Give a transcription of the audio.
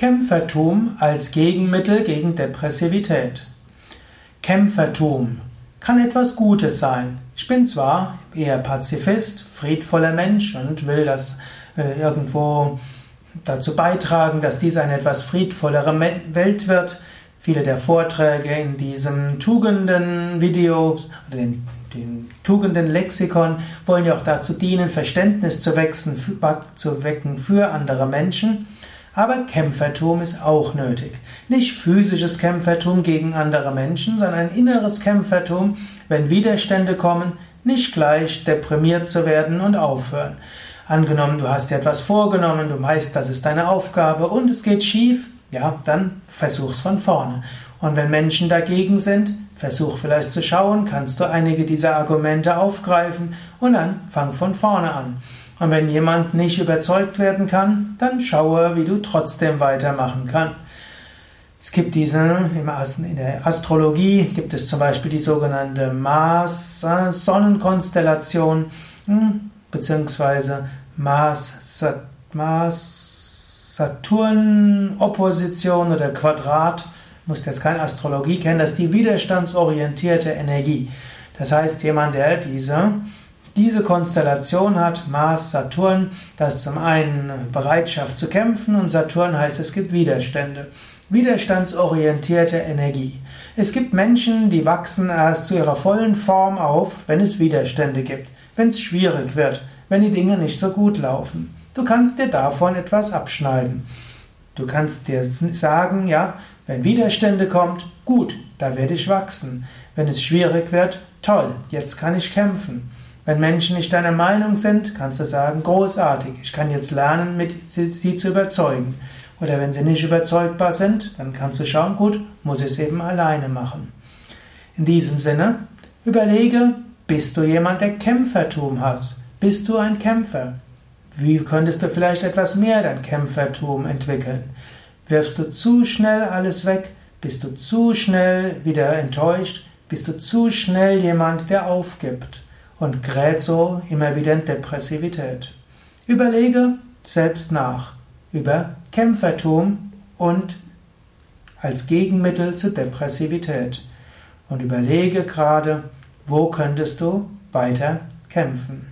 Kämpfertum als Gegenmittel gegen Depressivität. Kämpfertum kann etwas Gutes sein. Ich bin zwar eher Pazifist, friedvoller Mensch und will das will irgendwo dazu beitragen, dass dies eine etwas friedvollere Welt wird. Viele der Vorträge in diesem Tugenden-Video, den, den Tugenden-Lexikon, wollen ja auch dazu dienen, Verständnis zu, wechseln, zu wecken für andere Menschen. Aber Kämpfertum ist auch nötig. Nicht physisches Kämpfertum gegen andere Menschen, sondern ein inneres Kämpfertum, wenn Widerstände kommen, nicht gleich deprimiert zu werden und aufhören. Angenommen, du hast dir etwas vorgenommen, du weißt, das ist deine Aufgabe und es geht schief, ja, dann versuch's von vorne. Und wenn Menschen dagegen sind, versuch vielleicht zu schauen, kannst du einige dieser Argumente aufgreifen und dann fang von vorne an. Und wenn jemand nicht überzeugt werden kann, dann schaue, wie du trotzdem weitermachen kannst. Es gibt diese, in der Astrologie gibt es zum Beispiel die sogenannte Mars-Sonnenkonstellation, hm, beziehungsweise Mars-Saturn-Opposition oder Quadrat. Du musst jetzt keine Astrologie kennen, das ist die widerstandsorientierte Energie. Das heißt, jemand, der diese diese Konstellation hat Mars, Saturn, das zum einen Bereitschaft zu kämpfen und Saturn heißt, es gibt Widerstände. Widerstandsorientierte Energie. Es gibt Menschen, die wachsen erst zu ihrer vollen Form auf, wenn es Widerstände gibt, wenn es schwierig wird, wenn die Dinge nicht so gut laufen. Du kannst dir davon etwas abschneiden. Du kannst dir sagen, ja, wenn Widerstände kommt, gut, da werde ich wachsen. Wenn es schwierig wird, toll, jetzt kann ich kämpfen. Wenn Menschen nicht deiner Meinung sind, kannst du sagen, großartig, ich kann jetzt lernen, mit sie zu überzeugen. Oder wenn sie nicht überzeugbar sind, dann kannst du schauen, gut, muss ich es eben alleine machen. In diesem Sinne, überlege, bist du jemand, der Kämpfertum hat? Bist du ein Kämpfer? Wie könntest du vielleicht etwas mehr dein Kämpfertum entwickeln? Wirfst du zu schnell alles weg? Bist du zu schnell wieder enttäuscht? Bist du zu schnell jemand, der aufgibt? Und gerät so immer wieder in Depressivität. Überlege selbst nach über Kämpfertum und als Gegenmittel zu Depressivität und überlege gerade, wo könntest du weiter kämpfen.